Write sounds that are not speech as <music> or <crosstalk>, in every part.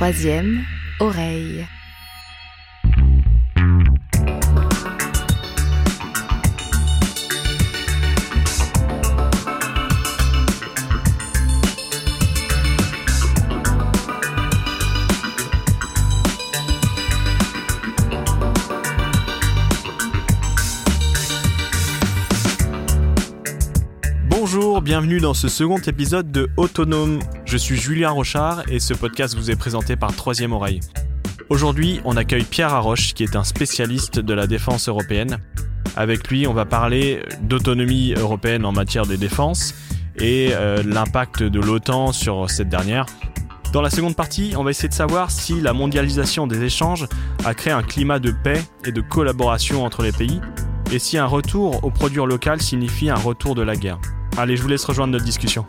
Troisième oreille. Bienvenue dans ce second épisode de Autonome. Je suis Julien Rochard et ce podcast vous est présenté par Troisième Oreille. Aujourd'hui, on accueille Pierre Arroche qui est un spécialiste de la défense européenne. Avec lui, on va parler d'autonomie européenne en matière de défense et euh, l'impact de l'OTAN sur cette dernière. Dans la seconde partie, on va essayer de savoir si la mondialisation des échanges a créé un climat de paix et de collaboration entre les pays et si un retour au produire local signifie un retour de la guerre. Allez, je vous laisse rejoindre notre discussion.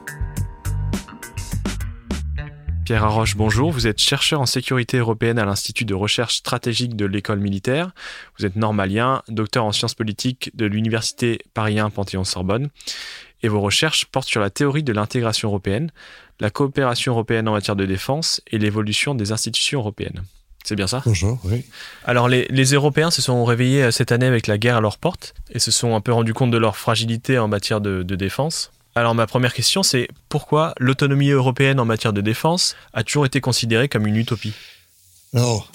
Pierre Arroche, bonjour. Vous êtes chercheur en sécurité européenne à l'Institut de recherche stratégique de l'école militaire. Vous êtes normalien, docteur en sciences politiques de l'Université Paris 1 Panthéon-Sorbonne. Et vos recherches portent sur la théorie de l'intégration européenne, la coopération européenne en matière de défense et l'évolution des institutions européennes. C'est bien ça Bonjour, oui. Alors les, les, Européens se sont réveillés euh, cette année avec la guerre à leur porte et se sont un peu rendus compte de leur fragilité en matière de, de défense. Alors ma première question c'est pourquoi l'autonomie européenne en matière de défense a toujours été considérée comme une utopie? Alors,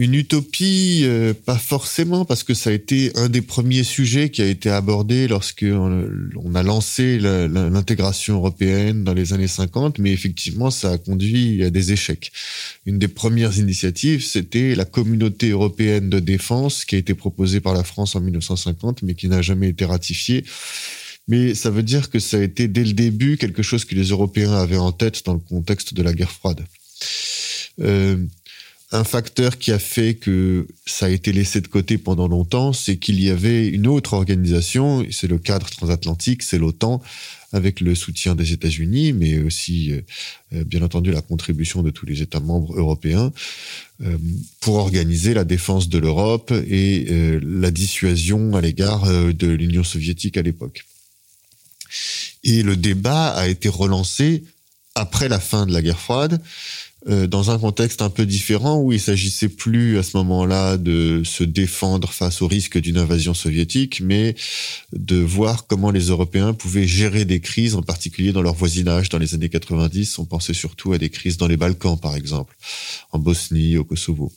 une utopie, euh, pas forcément, parce que ça a été un des premiers sujets qui a été abordé lorsque on, a lancé l'intégration européenne dans les années 50, mais effectivement, ça a conduit à des échecs. Une des premières initiatives, c'était la communauté européenne de défense qui a été proposée par la France en 1950, mais qui n'a jamais été ratifiée. Mais ça veut dire que ça a été dès le début quelque chose que les Européens avaient en tête dans le contexte de la guerre froide. Euh, un facteur qui a fait que ça a été laissé de côté pendant longtemps, c'est qu'il y avait une autre organisation, c'est le cadre transatlantique, c'est l'OTAN, avec le soutien des États-Unis, mais aussi, euh, bien entendu, la contribution de tous les États membres européens, euh, pour organiser la défense de l'Europe et euh, la dissuasion à l'égard de l'Union soviétique à l'époque. Et le débat a été relancé après la fin de la guerre froide, euh, dans un contexte un peu différent où il s'agissait plus à ce moment-là de se défendre face au risque d'une invasion soviétique, mais de voir comment les Européens pouvaient gérer des crises, en particulier dans leur voisinage. Dans les années 90, on pensait surtout à des crises dans les Balkans, par exemple, en Bosnie, au Kosovo.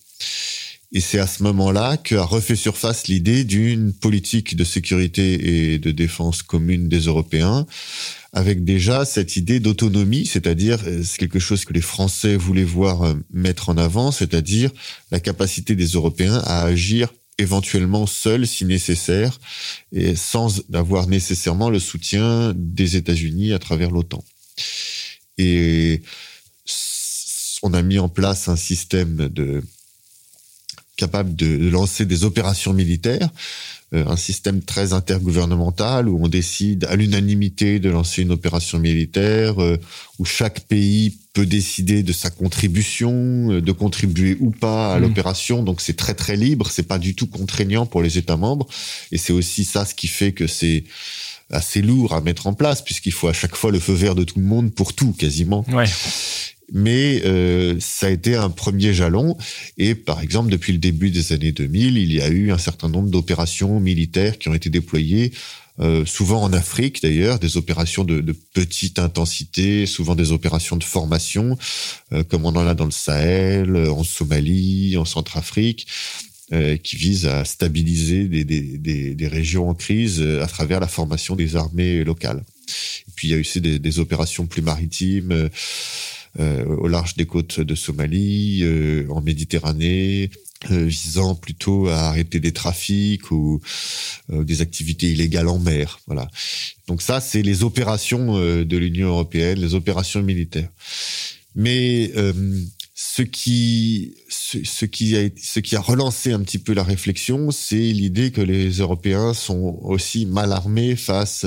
Et c'est à ce moment-là qu'a refait surface l'idée d'une politique de sécurité et de défense commune des Européens, avec déjà cette idée d'autonomie, c'est-à-dire euh, c'est quelque chose que les Français voulaient voir euh, mettre en avant, c'est-à-dire la capacité des Européens à agir éventuellement seuls si nécessaire et sans avoir nécessairement le soutien des États-Unis à travers l'OTAN. Et on a mis en place un système de capable de lancer des opérations militaires, euh, un système très intergouvernemental où on décide à l'unanimité de lancer une opération militaire, euh, où chaque pays peut décider de sa contribution, euh, de contribuer ou pas à mmh. l'opération. Donc c'est très très libre, c'est pas du tout contraignant pour les États membres, et c'est aussi ça ce qui fait que c'est assez lourd à mettre en place puisqu'il faut à chaque fois le feu vert de tout le monde pour tout quasiment. Ouais mais euh, ça a été un premier jalon. Et par exemple, depuis le début des années 2000, il y a eu un certain nombre d'opérations militaires qui ont été déployées, euh, souvent en Afrique d'ailleurs, des opérations de, petite intensité, souvent des opérations de formation, euh, comme on en a dans le Sahel, en Somalie, en Centrafrique euh, qui visent à stabiliser des, des, des, régions en crise à travers la formation des armées locales. Et puis il y a aussi des, des opérations plus maritimes euh, au large des côtes de Somalie, euh, en Méditerranée, euh, visant plutôt à arrêter des trafics ou des activités illégales en mer. Voilà. Donc ça, c'est les opérations de l'Union européenne, les opérations militaires. Mais ce qui, ce, qui a, ce qui a relancé un petit peu la réflexion, c'est l'idée que les Européens sont aussi mal armés face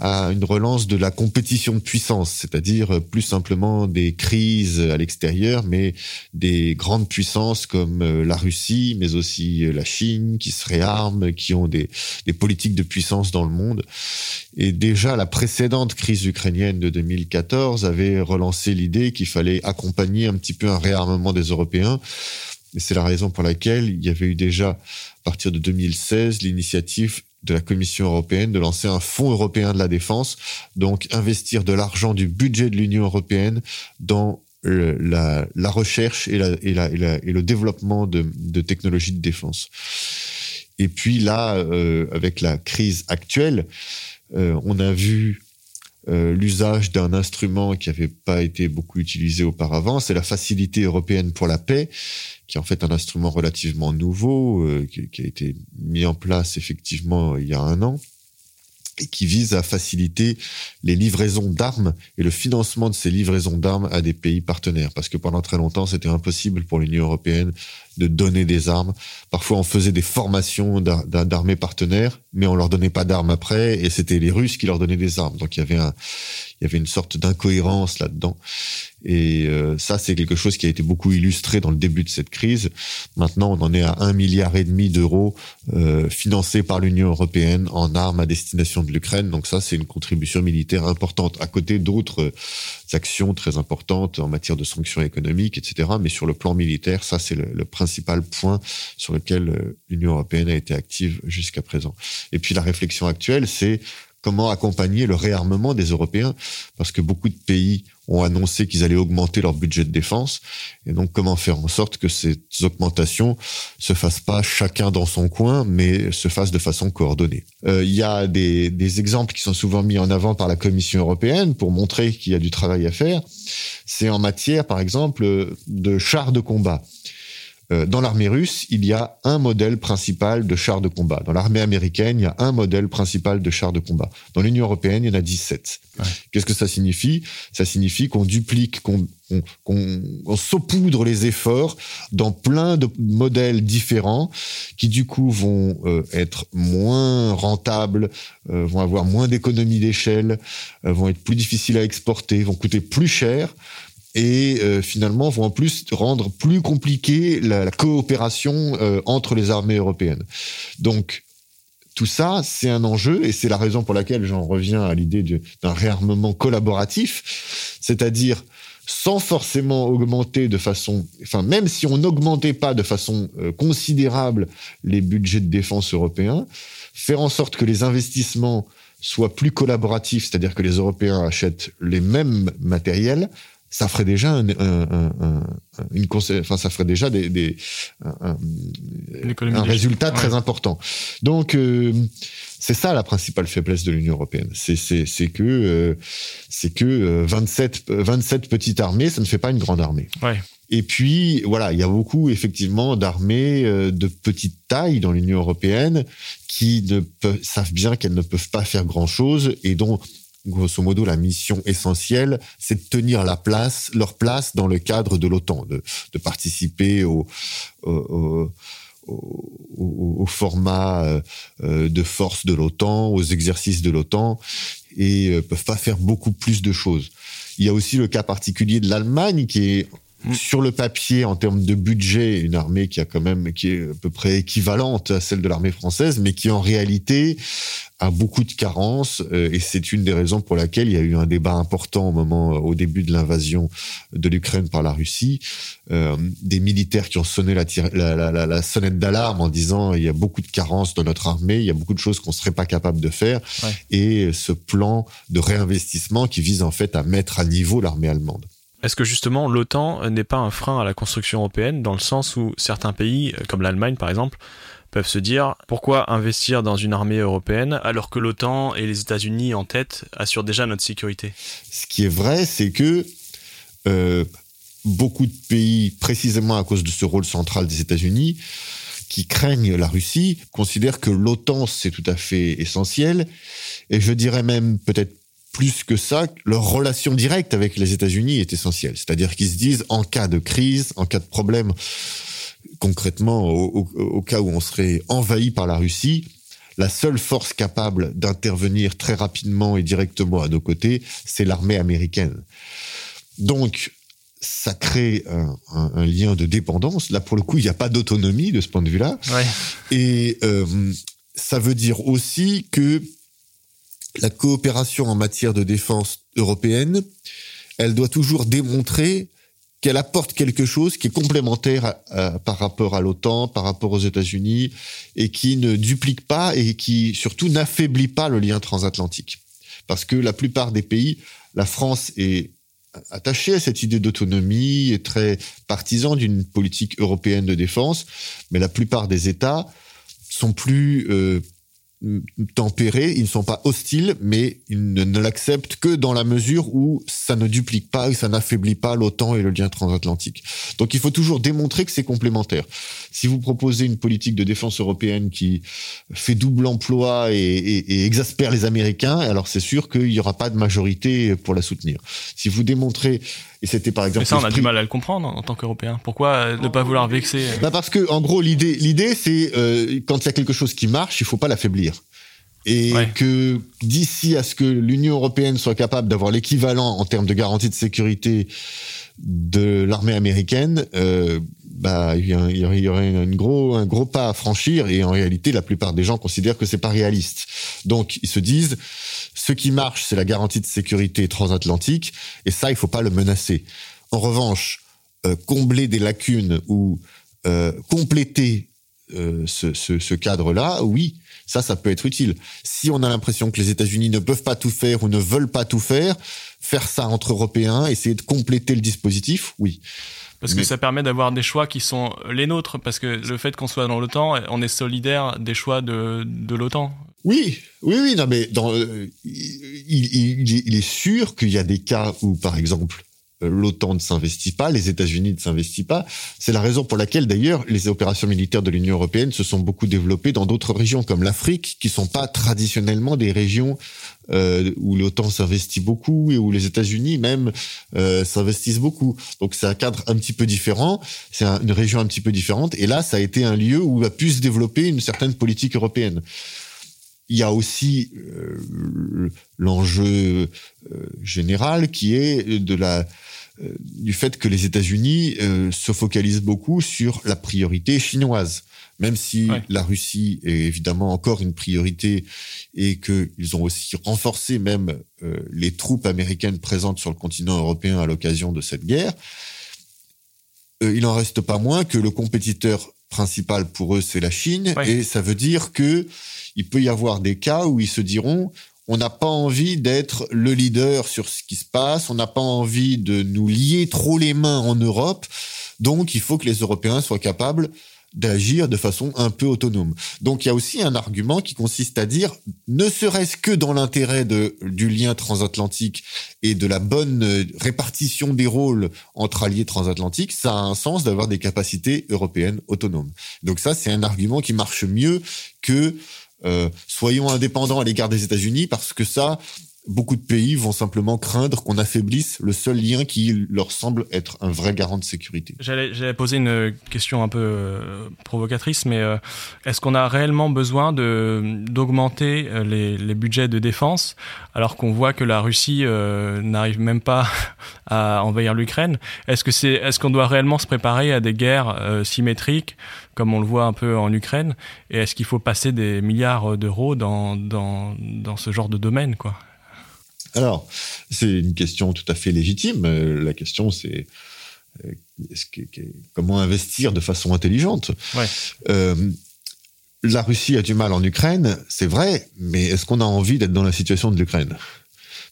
à une relance de la compétition de puissance, c'est-à-dire plus simplement des crises à l'extérieur, mais des grandes puissances comme euh, la Russie, mais aussi euh, la Chine, qui se réarment, qui ont des, des politiques de puissance dans le monde. Et déjà, la précédente crise ukrainienne de 2014 avait relancé l'idée qu'il fallait accompagner un petit peu un réarmement des Européens. Et c'est la raison pour laquelle il y avait eu déjà, à partir de 2016, l'initiative de la Commission européenne de lancer un fonds européen de la défense, donc investir de l'argent du budget de l'Union européenne dans la, recherche et, le développement de, de, technologies de défense. Et puis là, euh, avec la crise actuelle, euh, on a vu euh, l'usage d'un instrument qui n'avait pas été beaucoup utilisé auparavant, c'est la Facilité européenne pour la paix, qui est en fait un instrument relativement nouveau, euh, qui, qui, a été mis en place effectivement il y a un an et qui vise à faciliter les livraisons d'armes et le financement de ces livraisons d'armes à des pays partenaires. Parce que pendant très longtemps, c'était impossible pour l'Union européenne de donner des armes. Parfois, on faisait des formations d'armées partenaires, mais on leur donnait pas d'armes après, et c'était les Russes qui leur donnaient des armes. Donc il y avait un, il y avait une sorte d'incohérence là-dedans. Et euh, ça, c'est quelque chose qui a été beaucoup illustré dans le début de cette crise. Maintenant, on en est à un milliard et demi d'euros euh, financés par l'Union européenne en armes à destination de l'Ukraine. Donc ça, c'est une contribution militaire importante, à côté d'autres actions très importantes en matière de sanctions économiques, etc. Mais sur le plan militaire, ça, c'est le, le, principal point sur lequel euh, l'Union européenne a été active jusqu'à présent. Et puis la réflexion actuelle, c'est comment accompagner le réarmement des Européens, parce que beaucoup de pays ont annoncé qu'ils allaient augmenter leur budget de défense, et donc comment faire en sorte que ces augmentations se fassent pas chacun dans son coin, mais se fassent de façon coordonnée? Euh, il y a des, des exemples qui sont souvent mis en avant par la Commission européenne pour montrer qu'il y a du travail à faire. C'est en matière, par exemple, de chars de combat. Euh, dans l'armée russe, il y a un modèle principal de char de combat. Dans l'armée américaine, il y a un modèle principal de char de combat. Dans l'Union européenne, il y en a 17. Ouais. Qu'est-ce que ça signifie? Ça signifie qu'on duplique, qu'on qu'on saupoudre les efforts dans plein de modèles différents qui du coup vont euh, être moins rentables, euh, vont avoir moins d'économies d'échelle, euh, vont être plus difficiles à exporter, vont coûter plus cher, et euh, finalement vont en plus rendre plus compliqué la, la coopération euh, entre les armées européennes. Donc tout ça, c'est un enjeu et c'est la raison pour laquelle j'en reviens à l'idée d'un réarmement collaboratif, c'est-à-dire sans forcément augmenter de façon, enfin même si on n'augmentait pas de façon euh, considérable les budgets de défense européens, faire en sorte que les investissements soient plus collaboratifs, c'est-à-dire que les Européens achètent les mêmes matériels, ça ferait déjà un, un, un, une enfin ça ferait déjà des, des un, un résultat très important. Donc euh, c'est ça la principale faiblesse de l'Union européenne, c'est c'est c'est que euh, c'est que 27 euh, 27 petites armées, ça ne fait pas une grande armée. Ouais. Et puis voilà, il y a beaucoup effectivement d'armées de petite taille dans l'Union européenne qui ne peuvent, savent bien qu'elles ne peuvent pas faire grand chose et dont grosso modo, la mission essentielle, c'est de tenir la place, leur place dans le cadre de l'OTAN, de, participer au, au, au, au format euh, de force de l'OTAN, aux exercices de l'OTAN, et euh, peuvent pas faire beaucoup plus de choses. Il y a aussi le cas particulier de l'Allemagne qui est Mm. Sur le papier, en termes de budget, une armée qui a quand même qui est à peu près équivalente à celle de l'armée française, mais qui en réalité a beaucoup de carences. Euh, et c'est une des raisons pour laquelle il y a eu un débat important au moment, au début de l'invasion de l'Ukraine par la Russie, euh, des militaires qui ont sonné la, la, la, la sonnette d'alarme en disant il y a beaucoup de carences dans notre armée, il y a beaucoup de choses qu'on serait pas capable de faire, ouais. et ce plan de réinvestissement qui vise en fait à mettre à niveau l'armée allemande. Est-ce que justement l'OTAN n'est pas un frein à la construction européenne dans le sens où certains pays, comme l'Allemagne par exemple, peuvent se dire pourquoi investir dans une armée européenne alors que l'OTAN et les États-Unis en tête assurent déjà notre sécurité? Ce qui est vrai, c'est que euh, beaucoup de pays, précisément à cause de ce rôle central des États-Unis, qui craignent la Russie, considèrent que l'OTAN c'est tout à fait essentiel, et je dirais même peut-être plus que ça, leur relation directe avec les États-Unis est essentielle. C'est-à-dire qu'ils se disent, en cas de crise, en cas de problème, concrètement, au, au, au, cas où on serait envahi par la Russie, la seule force capable d'intervenir très rapidement et directement à nos côtés, c'est l'armée américaine. Donc, ça crée un, un, un, lien de dépendance. Là, pour le coup, il n'y a pas d'autonomie de ce point de vue-là. Ouais. Et euh, ça veut dire aussi que la coopération en matière de défense européenne, elle doit toujours démontrer qu'elle apporte quelque chose qui est complémentaire par rapport à l'OTAN, par rapport aux États-Unis, et qui ne duplique pas et qui surtout n'affaiblit pas le lien transatlantique. Parce que la plupart des pays, la France est attachée à cette idée d'autonomie, est très partisan d'une politique européenne de défense, mais la plupart des États sont plus euh, tempérés, ils ne sont pas hostiles, mais ils ne, l'acceptent que dans la mesure où ça ne duplique pas et ça n'affaiblit pas l'OTAN et le lien transatlantique. Donc il faut toujours démontrer que c'est complémentaire. Si vous proposez une politique de défense européenne qui fait double emploi et, exaspère les Américains, alors c'est sûr qu'il n'y aura pas de majorité pour la soutenir. Si vous démontrez et c'était par exemple. Mais ça, on a du mal à le comprendre en tant qu'Européen. Pourquoi euh, ne pas vouloir vexer euh bah Parce que, en gros, l'idée, l'idée, c'est euh, quand il y a quelque chose qui marche, il faut pas l'affaiblir. Et que d'ici à ce que l'Union européenne soit capable d'avoir l'équivalent en termes de garantie de sécurité de l'armée américaine, euh, bah il y, aurait une gros, un gros pas à franchir. Et en réalité, la plupart des gens considèrent que c'est pas réaliste. Donc ils se disent ce qui marche, c'est la garantie de sécurité transatlantique, et ça, il faut pas le menacer. En revanche, euh, combler des lacunes ou euh, compléter euh, ce, cadre-là, oui, ça, ça peut être utile. Si on a l'impression que les États-Unis ne peuvent pas tout faire ou ne veulent pas tout faire, faire ça entre Européens, essayer de compléter le dispositif, oui. Parce que ça permet d'avoir des choix qui sont les nôtres, parce que le fait qu'on soit dans l'OTAN, on est solidaire des choix de, de l'OTAN. Oui, oui, oui, non, mais dans, euh, il, il, est sûr qu'il y a des cas où, par exemple, l'OTAN ne s'investit pas, les États-Unis ne s'investissent pas. C'est la raison pour laquelle, d'ailleurs, les opérations militaires de l'Union européenne se sont beaucoup développées dans d'autres régions, comme l'Afrique, qui sont pas traditionnellement des régions euh, où l'OTAN s'investit beaucoup et où les États-Unis même euh, s'investissent beaucoup. Donc c'est un cadre un petit peu différent, c'est une région un petit peu différente. Et là, ça a été un lieu où a pu se développer une certaine politique européenne il y a aussi euh, l'enjeu euh, général qui est de la euh, du fait que les États-Unis se focalisent beaucoup sur la priorité chinoise. Même si la Russie est évidemment encore une priorité et qu'ils ont aussi renforcé même les troupes américaines présentes sur le continent européen à l'occasion de cette guerre, il n'en reste pas moins que le compétiteur principal pour eux, c'est la Chine. Et ça veut dire que il peut y avoir des cas où ils se diront on n'a pas envie d'être le leader sur ce qui se passe, on n'a pas envie de nous lier trop les mains en Europe, donc il faut que les Européens soient capables d'agir de façon un peu autonome. Donc il y a aussi un argument qui consiste à dire, ne serait-ce que dans l'intérêt du lien transatlantique et de la bonne répartition des rôles entre alliés transatlantiques, ça a un sens d'avoir des capacités européennes autonomes. Donc ça, c'est un argument qui marche mieux que euh, soyons indépendants à l'égard des États-Unis parce que ça, beaucoup de pays vont simplement craindre qu'on affaiblisse le seul lien qui leur semble être un vrai garant de sécurité. J'allais poser une question un peu euh, provocatrice, mais euh, est-ce qu'on a réellement besoin d'augmenter les, les, budgets de défense alors qu'on voit que la Russie n'arrive même pas <laughs> à envahir l'Ukraine? Est-ce que c'est est-ce qu'on doit réellement se préparer à des guerres symétriques comme on le voit un peu en Ukraine? Et est-ce qu'il faut passer des milliards d'euros dans, dans, dans ce genre de domaine quoi? Alors, c'est une question tout à fait légitime. Euh, la question, c'est euh, comment investir de façon intelligente? Euh, la Russie a du mal en Ukraine, c'est vrai, mais est-ce qu'on a envie d'être dans la situation de l'Ukraine?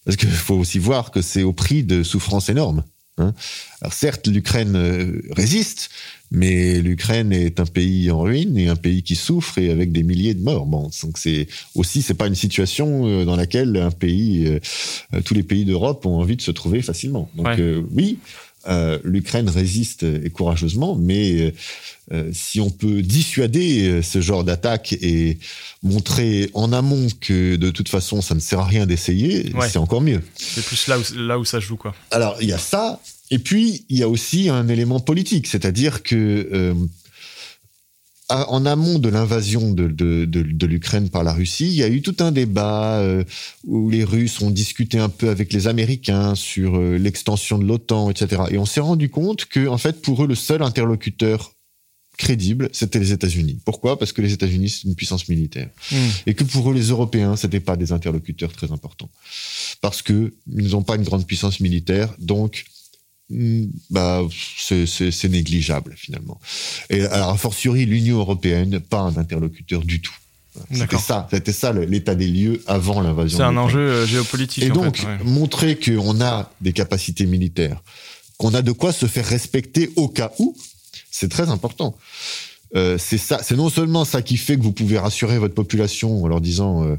Parce qu'il faut aussi voir que c'est au prix de souffrances énormes. Hein. Alors certes, l'Ukraine euh, résiste, mais l'Ukraine est un pays en ruine et un pays qui souffre et avec des milliers de morts. Bon, donc c'est aussi c'est pas une situation euh, dans laquelle un pays, euh, tous les pays d'Europe ont envie de se trouver facilement. Donc oui, l'Ukraine résiste et courageusement, mais si on peut dissuader ce genre d'attaque et montrer en amont que de toute façon ça ne sert à rien d'essayer, c'est encore mieux. C'est plus là où, là où ça joue quoi. Alors il y a ça, et puis il y a aussi un élément politique, c'est-à-dire que euh, en amont de l'invasion de, de, de, de l'Ukraine par la Russie, il y a eu tout un débat euh, où les Russes ont discuté un peu avec les Américains sur euh, l'extension de l'OTAN, etc. Et on s'est rendu compte que, en fait, pour eux, le seul interlocuteur crédible, c'était les États-Unis. Pourquoi? Parce que les États-Unis, c'est une puissance militaire. Hmm. Et que pour eux, les Européens, c'était pas des interlocuteurs très importants. Parce que ils n'ont pas une grande puissance militaire, donc bah, c'est- négligeable finalement. Et alors, a fortiori, l'Union européenne, pas un interlocuteur du tout. C'était ça, c'était ça l'état des lieux avant l'invasion. C'est un enjeu euh, géopolitique. Et en donc, fait, ouais. montrer qu'on a des capacités militaires, qu'on a de quoi se faire respecter au cas où, c'est très important. Euh, c'est ça, c'est non seulement ça qui fait que vous pouvez rassurer votre population en leur disant euh,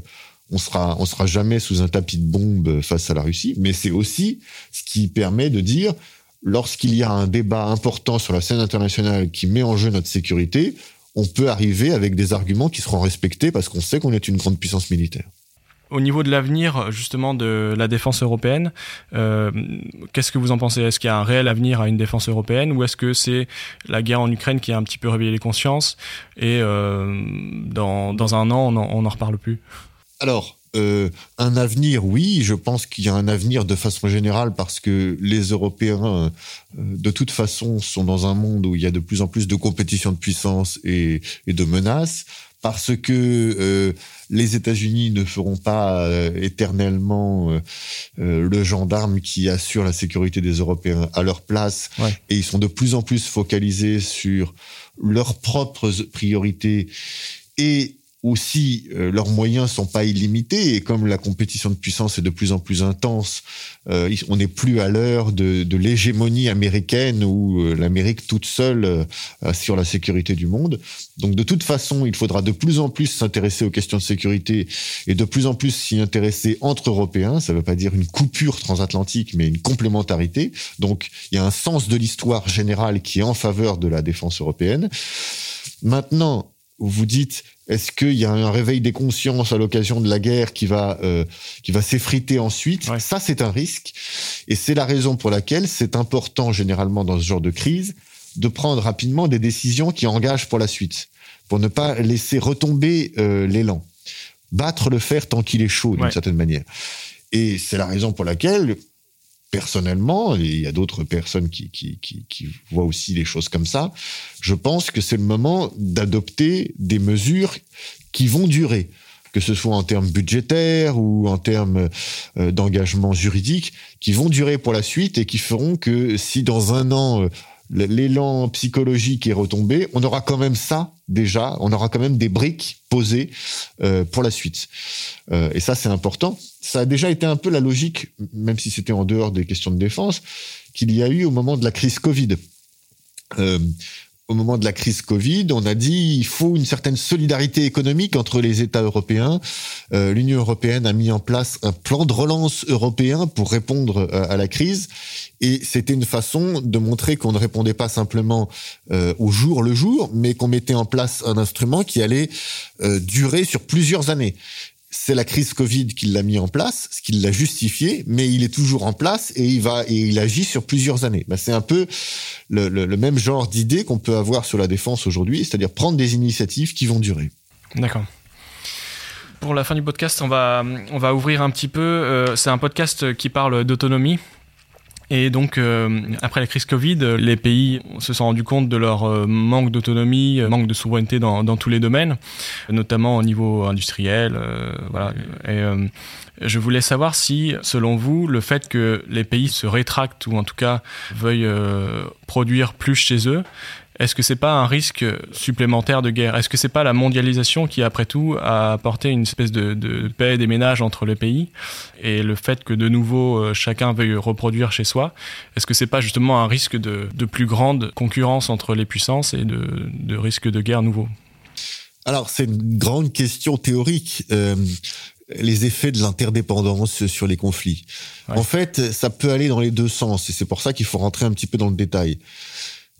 on sera, on sera jamais sous un tapis de bombes face à la Russie, mais c'est aussi ce qui permet de dire lorsqu'il y a un débat important sur la scène internationale qui met en jeu notre sécurité, on peut arriver avec des arguments qui seront respectés parce qu'on sait qu'on est une grande puissance militaire. Au niveau de l'avenir, justement, de la défense européenne, euh, qu'est-ce que vous en pensez? Est-ce qu'il y a un réel avenir à une défense européenne ou est-ce que c'est la guerre en Ukraine qui a un petit peu réveillé les consciences et euh, dans, dans un an, on n'en on n'en reparle plus? Alors, euh, un avenir, oui, je pense qu'il y a un avenir de façon générale parce que les Européens, euh, de toute façon, sont dans un monde où il y a de plus en plus de compétition de puissance et, et de menaces, parce que euh, les États-Unis ne feront pas euh, éternellement euh, le gendarme qui assure la sécurité des Européens à leur place, Ouais. et ils sont de plus en plus focalisés sur leurs propres priorités et aussi euh, leurs moyens sont pas illimités et comme la compétition de puissance est de plus en plus intense, euh, on n'est plus à l'heure de, de l'hégémonie américaine où euh, l'Amérique toute seule euh, assure la sécurité du monde. Donc de toute façon, il faudra de plus en plus s'intéresser aux questions de sécurité et de plus en plus s'y intéresser entre Européens. Ça ne veut pas dire une coupure transatlantique, mais une complémentarité. Donc il y a un sens de l'histoire générale qui est en faveur de la défense européenne. Maintenant, vous dites, est-ce qu'il y a un réveil des consciences à l'occasion de la guerre qui va euh, qui va s'effriter ensuite Ouais. Ça, c'est un risque, et c'est la raison pour laquelle c'est important généralement dans ce genre de crise de prendre rapidement des décisions qui engagent pour la suite, pour ne pas laisser retomber euh, l'élan, battre le fer tant qu'il est chaud d'une Ouais. certaine manière. Et c'est la raison pour laquelle personnellement, et il y a d'autres personnes qui, voient aussi les choses comme ça, je pense que c'est le moment d'adopter des mesures qui vont durer, que ce soit en termes budgétaires ou en termes euh, d'engagement juridique, qui vont durer pour la suite et qui feront que si dans un an, euh, l'élan psychologique est retombé, on aura quand même ça déjà, on aura quand même des briques posées euh, pour la suite. Et ça, c'est important. Ça a déjà été un peu la logique, même si c'était en dehors des questions de défense, qu'il y a eu au moment de la crise Covid. Euh, au moment de la crise Covid, on a dit il faut une certaine solidarité économique entre les États européens. Euh, L'Union européenne a mis en place un plan de relance européen pour répondre euh, à la crise. Et c'était une façon de montrer qu'on ne répondait pas simplement au jour le jour, mais qu'on mettait en place un instrument qui allait durer sur plusieurs années. C'est la crise Covid qui l'a mis en place, ce qui l'a justifié, mais il est toujours en place et il va et il agit sur plusieurs années. Ben, c'est un peu le, même genre d'idée qu'on peut avoir sur la défense aujourd'hui, c'est-à-dire prendre des initiatives qui vont durer. D'accord. Pour la fin du podcast, on va, on va ouvrir un petit peu. euh, c'est un podcast qui parle d'autonomie. Et donc, euh, après la crise Covid, les pays se sont rendus compte de leur euh, manque d'autonomie, euh, manque de souveraineté dans, dans tous les domaines, notamment au niveau industriel. euh, voilà. Et euh, je voulais savoir si, selon vous, le fait que les pays se rétractent ou en tout cas veuillent euh, produire plus chez eux, est-ce que c'est pas un risque supplémentaire de guerre? Est-ce que c'est pas la mondialisation qui, après tout, a apporté une espèce de, de paix des ménages entre les pays? Et le fait que de nouveau euh, chacun veuille reproduire chez soi Est-ce que c'est pas justement un risque de, de plus grande concurrence entre les puissances et de, de risque de guerre nouveau? Alors, c'est une grande question théorique. euh, les effets de l'interdépendance sur les conflits. Ouais. En fait, ça peut aller dans les deux sens, et c'est pour ça qu'il faut rentrer un petit peu dans le détail.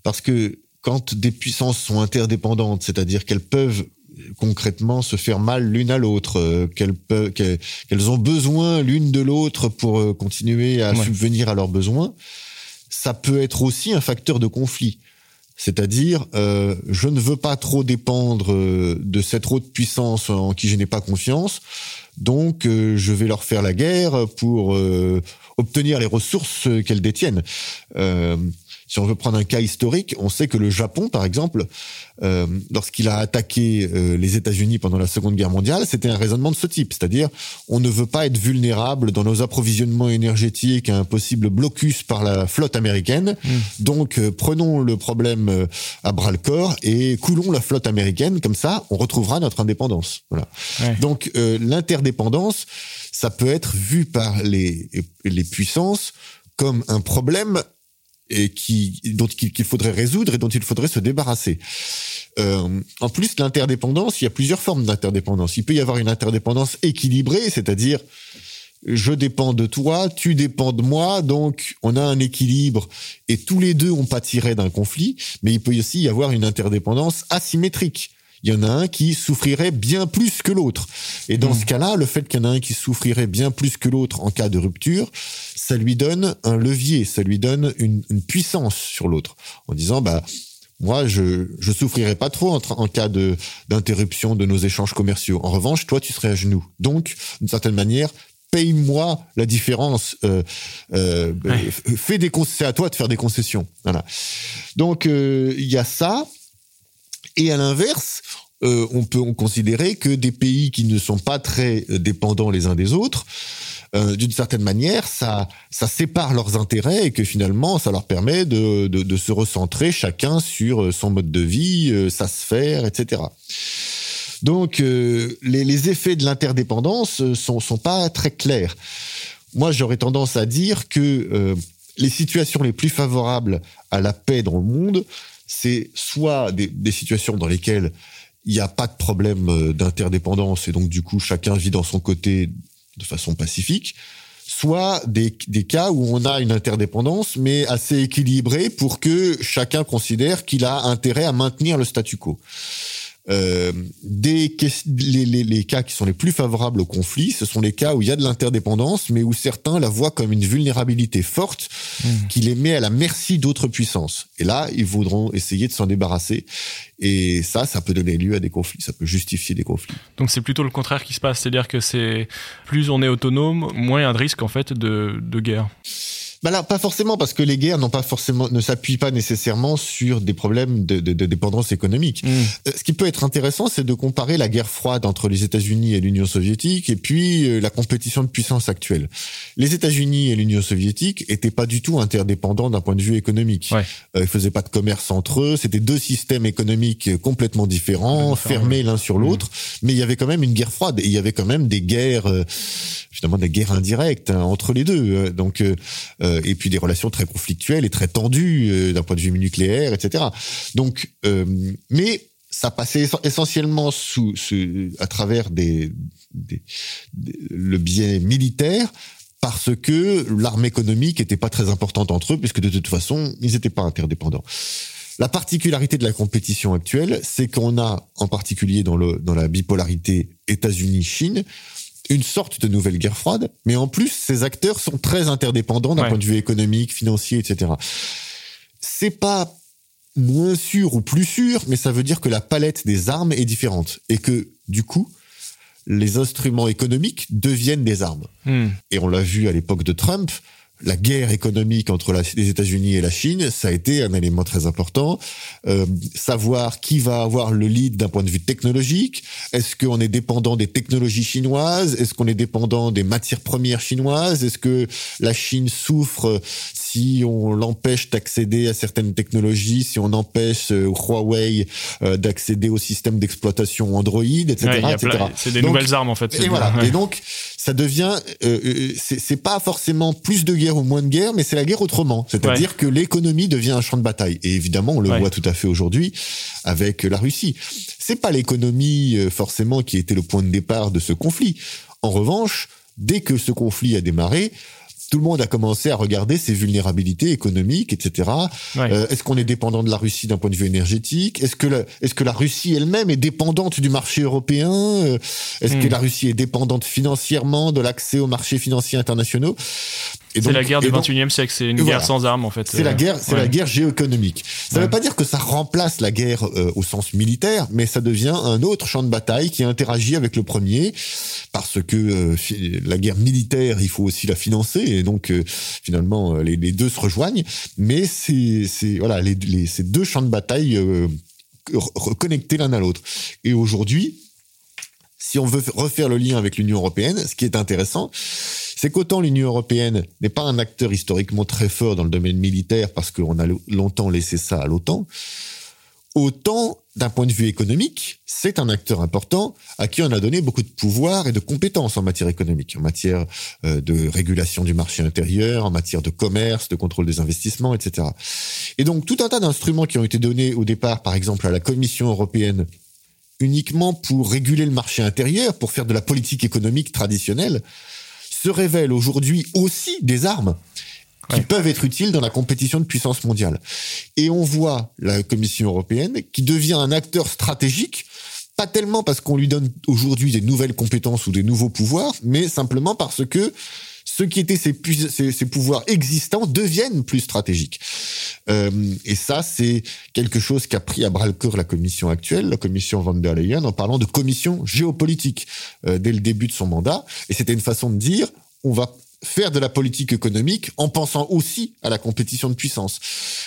Parce que quand des puissances sont interdépendantes, c'est-à-dire qu'elles peuvent concrètement se faire mal l'une à l'autre, euh, qu'elles ont besoin l'une de l'autre pour euh, continuer à Ouais. subvenir à leurs besoins, ça peut être aussi un facteur de conflit. C'est-à-dire, euh, je ne veux pas trop dépendre de cette autre puissance en qui je n'ai pas confiance, donc euh, je vais leur faire la guerre pour euh, obtenir les ressources qu'elles détiennent. Si on veut prendre un cas historique, on sait que le Japon, par exemple, euh, lorsqu'il a attaqué euh, les États-Unis pendant la Seconde Guerre mondiale, c'était un raisonnement de ce type, c'est-à-dire on ne veut pas être vulnérable dans nos approvisionnements énergétiques à un possible blocus par la flotte américaine. Mm. Donc euh, prenons le problème euh, à bras le corps et coulons la flotte américaine, comme ça on retrouvera notre indépendance. Voilà. Ouais. Donc euh, l'interdépendance, ça peut être vu par les, les puissances comme un problème et qui dont qu'il qu'il faudrait résoudre et dont il faudrait se débarrasser. Euh, en plus, l'interdépendance, il y a plusieurs formes d'interdépendance. Il peut y avoir une interdépendance équilibrée, c'est-à-dire je dépends de toi, tu dépends de moi, donc on a un équilibre et tous les deux on pâtirait d'un conflit, mais il peut aussi y avoir une interdépendance asymétrique. Il y en a un qui souffrirait bien plus que l'autre. Et dans ce cas-là, le fait qu'il y en a un qui souffrirait bien plus que l'autre en cas de rupture, ça lui donne un levier, ça lui donne une, une puissance sur l'autre, en disant bah moi je je souffrirais pas trop en, cas de d'interruption de nos échanges commerciaux. En revanche, toi tu serais à genoux. Donc d'une certaine manière paye-moi la différence. Euh, euh, Ouais. Fais des c'est à toi de faire des concessions. Voilà. Donc euh, il y a ça. Et à l'inverse, euh, on peut considérer que des pays qui ne sont pas très euh, dépendants les uns des autres, euh, d'une certaine manière, ça, sépare leurs intérêts et que finalement, ça leur permet de, se recentrer chacun sur son mode de vie, euh, sa sphère, etc. Donc, les, effets de l'interdépendance sont, sont pas très clairs. Moi, j'aurais tendance à dire que les situations les plus favorables à la paix dans le monde, c'est soit des, situations dans lesquelles il n'y a pas de problème euh, d'interdépendance et donc du coup chacun vit dans son côté de façon pacifique, soit des, des cas où on a une interdépendance mais assez équilibrée pour que chacun considère qu'il a intérêt à maintenir le statu quo. Euh, des, les, les, les cas qui sont les plus favorables au conflit, ce sont les cas où il y a de l'interdépendance, mais où certains la voient comme une vulnérabilité forte qui les met à la merci d'autres puissances. Et là, ils voudront essayer de s'en débarrasser. Et ça, ça peut donner lieu à des conflits, ça peut justifier des conflits. Donc c'est plutôt le contraire qui se passe, c'est-à-dire que c'est plus on est autonome, moins il y a de risque en fait de, de guerre. Bah là, pas forcément, parce que les guerres n'ont pas forcément, ne s'appuient pas nécessairement sur des problèmes de, de, de dépendance économique. Euh, Ce qui peut être intéressant, c'est de comparer la guerre froide entre les États-Unis et l'Union soviétique, et puis euh, la compétition de puissance actuelle. Les États-Unis et l'Union soviétique étaient pas du tout interdépendants d'un point de vue économique. Ouais. Euh, ils faisaient pas de commerce entre eux. C'était deux systèmes économiques complètement différents, fermés l'un sur l'autre. Mais il y avait quand même une guerre froide. Et il y avait quand même des guerres, finalement des guerres indirectes hein, entre les deux. Donc, euh, euh, et puis des relations très conflictuelles et très tendues euh, d'un point de vue nucléaire, etc. Donc, euh, mais ça passait essen- essentiellement à travers le biais militaire parce que l'arme économique était pas très importante entre eux, puisque de toute façon, ils n'étaient pas interdépendants. La particularité de la compétition actuelle, c'est qu'on a, en particulier dans la bipolarité États-Unis-Chine, une sorte de nouvelle guerre froide, mais en plus, ces acteurs sont très interdépendants d'un Ouais. point de vue économique, financier, etc. C'est pas moins sûr ou plus sûr, mais ça veut dire que la palette des armes est différente et que, du coup, les instruments économiques deviennent des armes. Hmm. Et on l'a vu à l'époque de Trump, la guerre économique entre les États-Unis et la Chine, ça a été un élément très important. Euh, savoir qui va avoir le lead d'un point de vue technologique. Est-ce qu'on est dépendant des technologies chinoises? Est-ce qu'on est dépendant des matières premières chinoises? Est-ce que la Chine souffre si on l'empêche d'accéder à certaines technologies, si on empêche euh, Huawei euh, d'accéder au système d'exploitation Android, etc. Ouais, c'est des Donc, nouvelles armes en fait. et des- voilà. ouais. Et donc, ça devient, euh, euh, c'est pas forcément plus de guerre ou moins de guerre, mais c'est la guerre autrement. C'est-à-dire que l'économie devient un champ de bataille. Et évidemment, on le voit tout à fait aujourd'hui avec la Russie. C'est pas l'économie forcément qui était le point de départ de ce conflit. En revanche, dès que ce conflit a démarré, tout le monde a commencé à regarder ses vulnérabilités économiques, etc. Ouais. Euh, est-ce qu'on est dépendant de la Russie d'un point de vue énergétique? Est-ce que la, est-ce que la Russie elle-même est dépendante du marché européen? Euh, Est-ce Hmm. que la Russie est dépendante financièrement de l'accès aux marchés financiers internationaux? C'est la guerre du 21e siècle, c'est une guerre sans armes en fait. C'est la guerre, c'est la guerre géoéconomique. Ça ne veut pas dire que ça remplace la guerre au sens militaire, mais ça devient un autre champ de bataille qui interagit avec le premier, parce que la guerre militaire, il faut aussi la financer, et donc finalement les, les, deux se rejoignent. Mais c'est, c'est voilà, les, les, ces deux champs de bataille reconnectés l'un à l'autre. Et aujourd'hui, si on veut refaire le lien avec l'Union européenne, ce qui est intéressant, c'est qu'autant l'Union européenne n'est pas un acteur historiquement très fort dans le domaine militaire parce qu'on a longtemps laissé ça à l'OTAN, autant d'un point de vue économique, c'est un acteur important à qui on a donné beaucoup de pouvoir et de compétences en matière économique, en matière euh, de régulation du marché intérieur, en matière de commerce, de contrôle des investissements, etc. Et donc tout un tas d'instruments qui ont été donnés au départ, par exemple à la Commission européenne, uniquement pour réguler le marché intérieur, pour faire de la politique économique traditionnelle, se révèlent aujourd'hui aussi des armes qui peuvent être utiles dans la compétition de puissance mondiale. Et on voit la Commission européenne qui devient un acteur stratégique, pas tellement parce qu'on lui donne aujourd'hui des nouvelles compétences ou des nouveaux pouvoirs, mais simplement parce que ce qui étaient ses, pouvoirs existants deviennent plus stratégiques. Euh, et ça, c'est quelque chose qu'a pris à bras le corps la commission actuelle, la commission van der Leyen, en parlant de commission géopolitique euh, dès le début de son mandat. Et c'était une façon de dire, on va faire de la politique économique en pensant aussi à la compétition de puissance.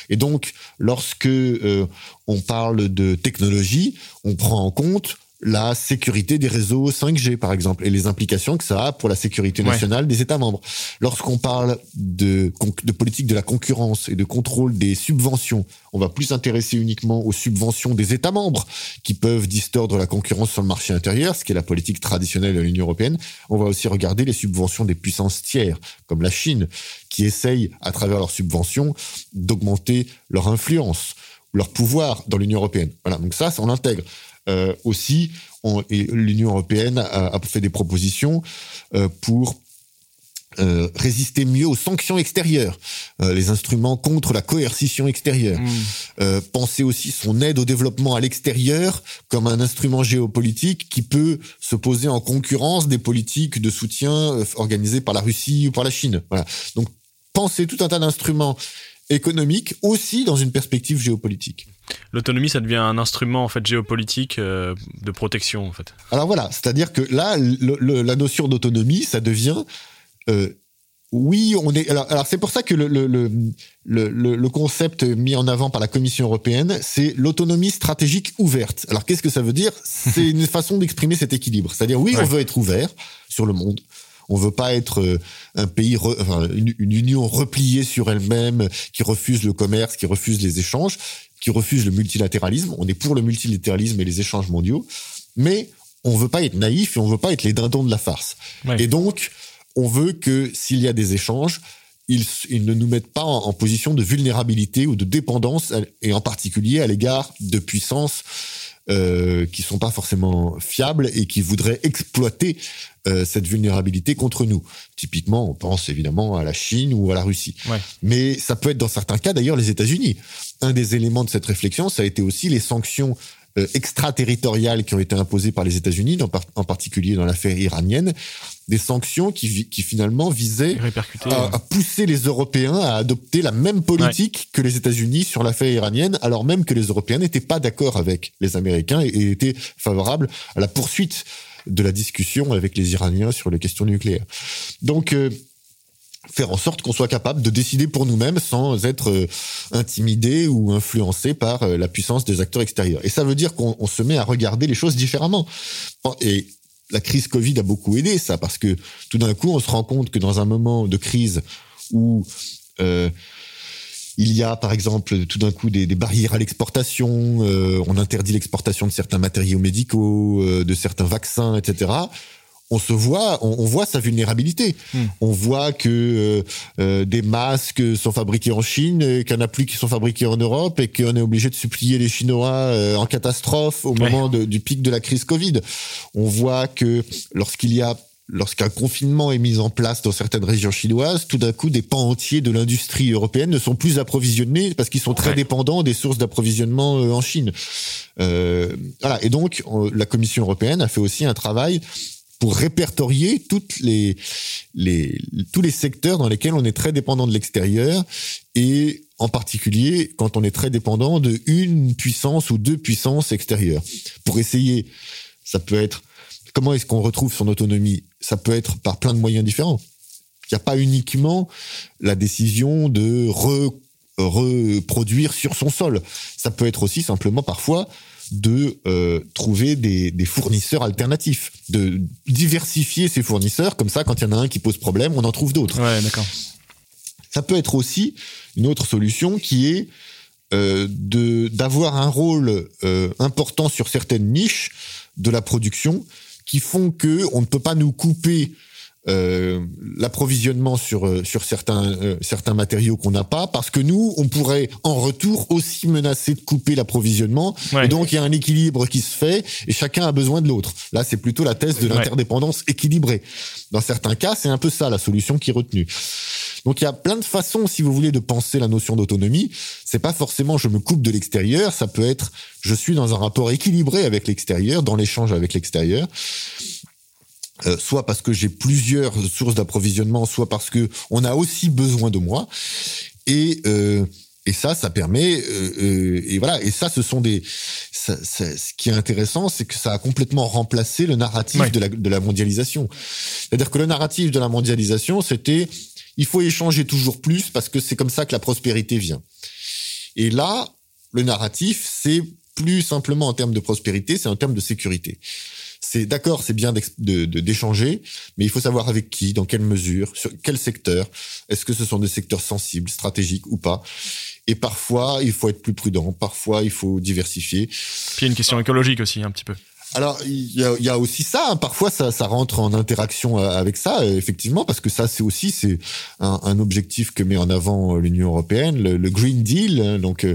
Et donc, lorsque euh, on parle de technologie, on prend en compte la sécurité des réseaux 5G, par exemple, et les implications que ça a pour la sécurité nationale des États membres. Lorsqu'on parle de, de politique de la concurrence et de contrôle des subventions, on va plus s'intéresser uniquement aux subventions des États membres qui peuvent distordre la concurrence sur le marché intérieur, ce qui est la politique traditionnelle de l'Union européenne. On va aussi regarder les subventions des puissances tiers, comme la Chine, qui essayent, à travers leurs subventions, d'augmenter leur influence, leur pouvoir dans l'Union européenne. Voilà, donc ça, on l'intègre. Euh, aussi, l'Union européenne a, fait des propositions euh, pour euh, résister mieux aux sanctions extérieures, les instruments contre la coercition extérieure. Mm. penser aussi son aide au développement à l'extérieur comme un instrument géopolitique qui peut se poser en concurrence des politiques de soutien organisées par la Russie ou par la Chine. Voilà. Donc penser tout un tas d'instruments économiques aussi dans une perspective géopolitique. L'autonomie, ça devient un instrument en fait géopolitique euh, de protection en fait. Alors voilà, c'est-à-dire que là, la notion d'autonomie, ça devient euh, oui, on est. Alors, c'est pour ça que le, le, concept mis en avant par la Commission européenne, c'est l'autonomie stratégique ouverte. Alors qu'est-ce que ça veut dire? C'est une <laughs> façon d'exprimer cet équilibre. C'est-à-dire oui, on veut être ouvert sur le monde. On veut pas être euh, un pays, une, une, union repliée sur elle-même, qui refuse le commerce, qui refuse les échanges qui refuse le multilatéralisme. On est pour le multilatéralisme et les échanges mondiaux, mais on veut pas être naïf et on veut pas être les dindons de la farce. Et donc, on veut que s'il y a des échanges, ils, ne nous mettent pas en, position de vulnérabilité ou de dépendance, et en particulier à l'égard de puissances euh, qui sont pas forcément fiables et qui voudraient exploiter euh, cette vulnérabilité contre nous. Typiquement, on pense évidemment à la Chine ou à la Russie. Mais ça peut être dans certains cas d'ailleurs les États-Unis. Un des éléments de cette réflexion, ça a été aussi les sanctions euh, extraterritoriales qui ont été imposées par les États-Unis, en particulier dans l'affaire iranienne, des sanctions qui, qui finalement visaient à, pousser les Européens à adopter la même politique que les États-Unis sur l'affaire iranienne, alors même que les Européens n'étaient pas d'accord avec les Américains et, étaient favorables à la poursuite de la discussion avec les Iraniens sur les questions nucléaires. Donc, euh, faire en sorte qu'on soit capable de décider pour nous-mêmes sans être euh, intimidé ou influencé par euh, la puissance des acteurs extérieurs. Et ça veut dire qu'on se met à regarder les choses différemment. Et la crise Covid a beaucoup aidé ça, parce que tout d'un coup, on se rend compte que dans un moment de crise où euh, il y a, par exemple, tout d'un coup des, barrières à l'exportation, on interdit l'exportation de certains matériaux médicaux, de certains vaccins, etc on se voit, on, voit sa vulnérabilité. Hmm. On voit que euh, euh, des masques sont fabriqués en Chine, qu'il n'y en a plus qui sont fabriqués en Europe et qu'on est obligé de supplier les Chinois euh, en catastrophe au moment du pic de la crise Covid. On voit que lorsqu'il y a lorsqu'un confinement est mis en place dans certaines régions chinoises, tout d'un coup, des pans entiers de l'industrie européenne ne sont plus approvisionnés parce qu'ils sont très dépendants des sources d'approvisionnement en Chine. voilà. Et donc, la Commission européenne a fait aussi un travail pour répertorier les, tous les secteurs dans lesquels on est très dépendant de l'extérieur et en particulier quand on est très dépendant de une puissance ou deux puissances extérieures. Pour essayer, ça peut être comment est-ce qu'on retrouve son autonomie? Ça peut être par plein de moyens différents. Il n'y a pas uniquement la décision de reproduire sur son sol. Ça peut être aussi simplement parfois de euh, trouver des, des, fournisseurs alternatifs, de diversifier ses fournisseurs, comme ça, quand il y en a un qui pose problème, on en trouve d'autres. Ouais, d'accord. Ça peut être aussi une autre solution qui est euh, de d'avoir un rôle euh, important sur certaines niches de la production qui font que on ne peut pas nous couper l'approvisionnement sur euh, sur certains euh, certains matériaux qu'on n'a pas parce que nous on pourrait en retour aussi menacer de couper l'approvisionnement. Donc il y a un équilibre qui se fait et chacun a besoin de l'autre. Là c'est plutôt la thèse de l'interdépendance équilibrée. Dans certains cas c'est un peu ça la solution qui est retenue. Donc il y a plein de façons si vous voulez de penser la notion d'autonomie. C'est pas forcément je me coupe de l'extérieur. Ça peut être je suis dans un rapport équilibré avec l'extérieur dans l'échange avec l'extérieur euh, soit parce que j'ai plusieurs sources d'approvisionnement, soit parce que on a aussi besoin de moi. Et euh, et ça, ça permet euh, et voilà. Et ça, ce sont des. ce qui est intéressant, c'est que ça a complètement remplacé le narratif de la de la mondialisation. C'est-à-dire que le narratif de la mondialisation, c'était il faut échanger toujours plus parce que c'est comme ça que la prospérité vient. Et là, le narratif, c'est plus simplement en termes de prospérité, c'est en termes de sécurité c'est d'accord, c'est bien d'échanger, mais il faut savoir avec qui, dans quelle mesure, sur quel secteur. Est-ce que ce sont des secteurs sensibles, stratégiques ou pas? Et parfois, il faut être plus prudent. Parfois, il faut diversifier. Puis il y a une question écologique aussi, un petit peu. Alors il y a, aussi ça. Hein. Parfois ça, ça rentre en interaction euh, avec ça, euh, effectivement, parce que ça c'est aussi c'est un, objectif que met en avant euh, l'Union européenne, le, Green Deal, hein, donc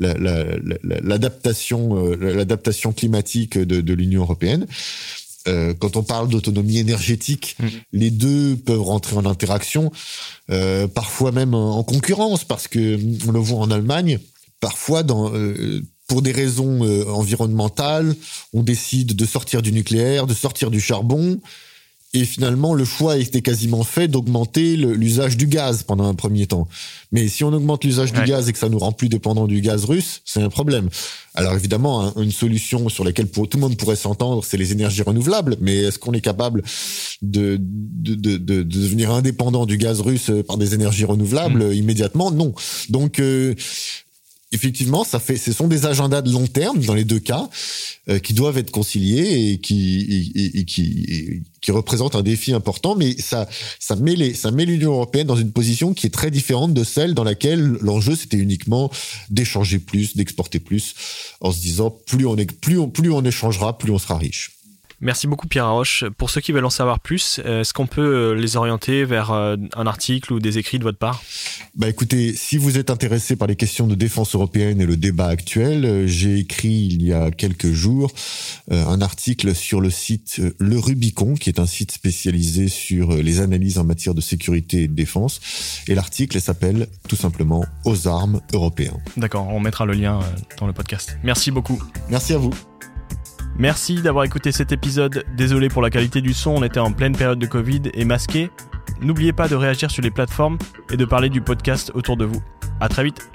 l'adaptation l'adaptation climatique de, l'Union européenne. quand on parle d'autonomie énergétique, mmh. les deux peuvent rentrer en interaction, parfois même en concurrence, parce que on le voit en Allemagne. Parfois, dans, pour des raisons euh, environnementales, on décide de sortir du nucléaire, de sortir du charbon, et finalement le choix a été quasiment fait d'augmenter l'usage du gaz pendant un premier temps. Mais si on augmente l'usage du gaz et que ça nous rend plus dépendants du gaz russe, c'est un problème. Alors évidemment, une solution sur laquelle tout le monde pourrait s'entendre, c'est les énergies renouvelables. Mais est-ce qu'on est capable de, de, de, de, devenir indépendant du gaz russe par des énergies renouvelables? Mmh. immédiatement Non. Donc euh, effectivement, ça fait, ce sont des agendas de long terme dans les deux cas euh, qui doivent être conciliés et qui et, qui qui représentent un défi important. Mais ça ça met les ça met l'Union européenne dans une position qui est très différente de celle dans laquelle l'enjeu c'était uniquement d'échanger plus, d'exporter plus, en se disant plus on est plus on plus on échangera, plus on sera riche. Merci beaucoup Pierre Roche. Pour ceux qui veulent en savoir plus, euh, est-ce qu'on peut euh, les orienter vers euh, un article ou des écrits de votre part? Bah écoutez, si vous êtes intéressé par les questions de défense européenne et le débat actuel, j'ai écrit il y a quelques jours un article sur le site Le Rubicon, qui est un site spécialisé sur les analyses en matière de sécurité et de défense. Et l'article s'appelle tout simplement Aux armes européens. D'accord, on mettra le lien dans le podcast. Merci beaucoup. Merci à vous. Merci d'avoir écouté cet épisode. Désolé pour la qualité du son, on était en pleine période de Covid et masqué. N'oubliez pas de réagir sur les plateformes et de parler du podcast autour de vous. À très vite.